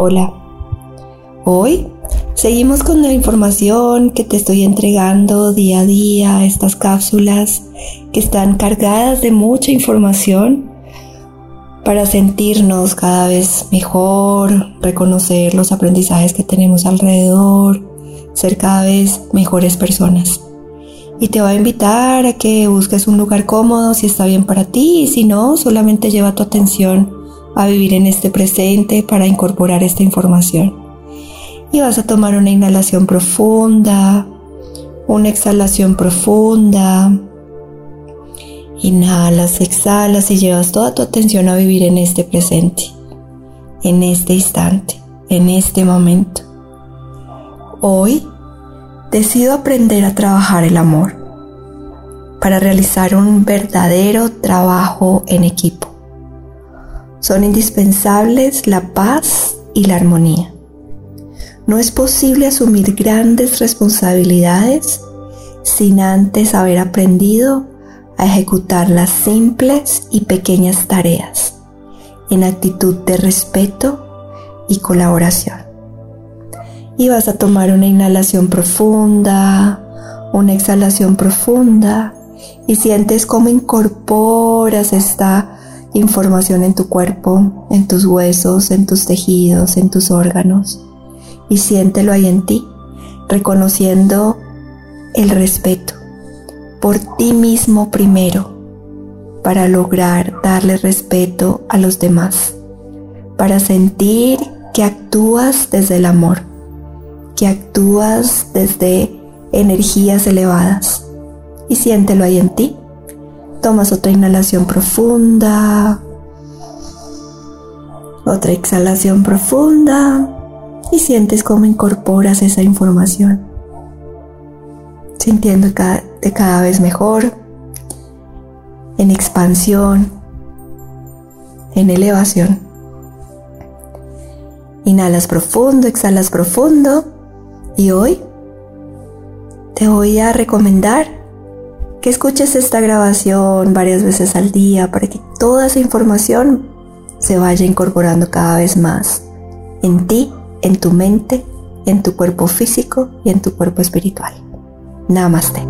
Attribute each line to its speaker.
Speaker 1: Hola. Hoy seguimos con la información que te estoy entregando día a día, estas cápsulas que están cargadas de mucha información para sentirnos cada vez mejor, reconocer los aprendizajes que tenemos alrededor, ser cada vez mejores personas. Y te voy a invitar a que busques un lugar cómodo si está bien para ti y si no, solamente lleva tu atención a vivir en este presente para incorporar esta información. Y vas a tomar una inhalación profunda, una exhalación profunda. Inhalas, exhalas y llevas toda tu atención a vivir en este presente, en este instante, en este momento. Hoy decido aprender a trabajar el amor para realizar un verdadero trabajo en equipo son indispensables la paz y la armonía. No es posible asumir grandes responsabilidades sin antes haber aprendido a ejecutar las simples y pequeñas tareas en actitud de respeto y colaboración. Y vas a tomar una inhalación profunda, una exhalación profunda y sientes cómo incorporas esta información en tu cuerpo, en tus huesos, en tus tejidos, en tus órganos. Y siéntelo ahí en ti, reconociendo el respeto por ti mismo primero, para lograr darle respeto a los demás, para sentir que actúas desde el amor, que actúas desde energías elevadas. Y siéntelo ahí en ti Tomas otra inhalación profunda, otra exhalación profunda. Y sientes cómo incorporas esa información, sintiéndote cada vez mejor, en expansión, en elevación. Inhalas profundo, exhalas profundo. Y hoy te voy a recomendar escuches esta grabación varias veces al día para que toda esa información se vaya incorporando cada vez más en ti, en tu mente, en tu cuerpo físico y en tu cuerpo espiritual. Namaste.